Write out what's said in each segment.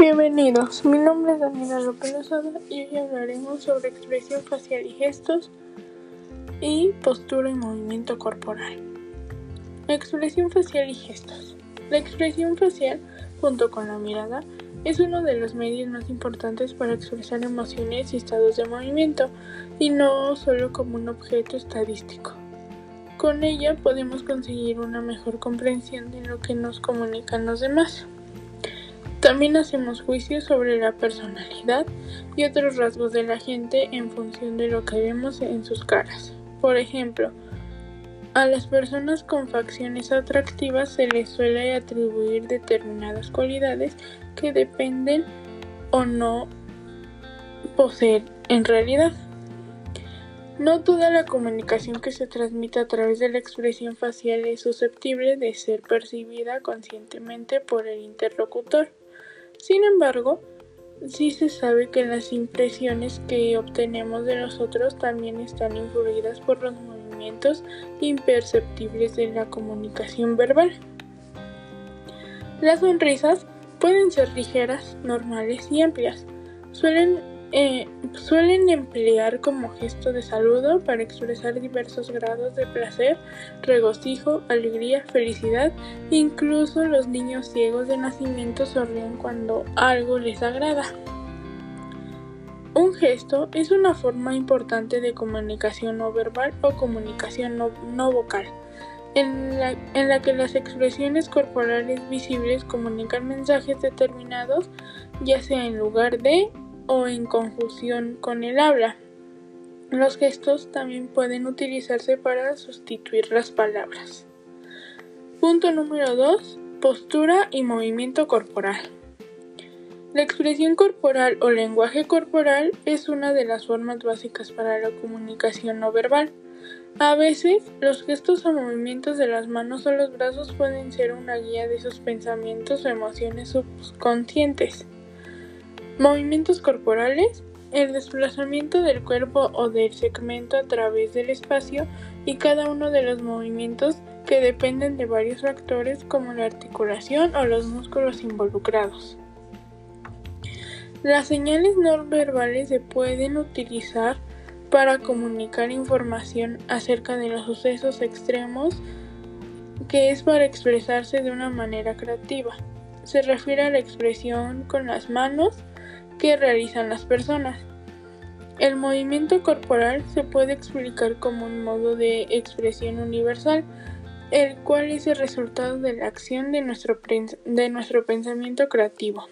Bienvenidos, mi nombre es Daniela López Lozada y hoy hablaremos sobre expresión facial y gestos y postura y movimiento corporal. Expresión facial y gestos. La expresión facial, junto con la mirada, es uno de los medios más importantes para expresar emociones y estados de movimiento, y no solo como un objeto estadístico. Con ella podemos conseguir una mejor comprensión de lo que nos comunican los demás. También hacemos juicios sobre la personalidad y otros rasgos de la gente en función de lo que vemos en sus caras. Por ejemplo, a las personas con facciones atractivas se les suele atribuir determinadas cualidades que dependen o no poseer en realidad. No toda la comunicación que se transmite a través de la expresión facial es susceptible de ser percibida conscientemente por el interlocutor. Sin embargo, sí se sabe que las impresiones que obtenemos de nosotros también están influidas por los movimientos imperceptibles de la comunicación verbal. Las sonrisas pueden ser ligeras, normales y amplias. Suelen eh, suelen emplear como gesto de saludo para expresar diversos grados de placer, regocijo, alegría, felicidad. Incluso los niños ciegos de nacimiento sonríen cuando algo les agrada. Un gesto es una forma importante de comunicación no verbal o comunicación no, vocal, en la, en la que las expresiones corporales visibles comunican mensajes determinados, ya sea en lugar de o en conjunción con el habla. Los gestos también pueden utilizarse para sustituir las palabras. Punto número 2. Postura y movimiento corporal. La expresión corporal o lenguaje corporal es una de las formas básicas para la comunicación no verbal. A veces, los gestos o movimientos de las manos o los brazos pueden ser una guía de sus pensamientos o emociones subconscientes. Movimientos corporales. El desplazamiento del cuerpo o del segmento a través del espacio y cada uno de los movimientos que dependen de varios factores como la articulación o los músculos involucrados. Las señales no verbales se pueden utilizar para comunicar información acerca de los sucesos extremos que es para expresarse de una manera creativa. Se refiere a la expresión con las manos, que realizan las personas. El movimiento corporal se puede explicar como un modo de expresión universal, el cual es el resultado de la acción de nuestro, de nuestro pensamiento creativo,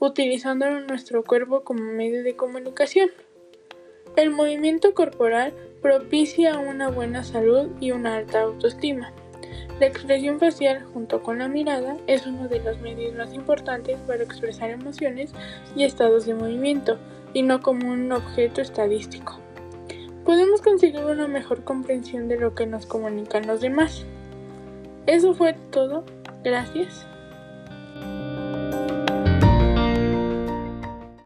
utilizando nuestro cuerpo como medio de comunicación. El movimiento corporal propicia una buena salud y una alta autoestima. La expresión facial, junto con la mirada, es uno de los medios más importantes para expresar emociones y estados de movimiento, y no como un objeto estadístico. Podemos conseguir una mejor comprensión de lo que nos comunican los demás. Eso fue todo. Gracias.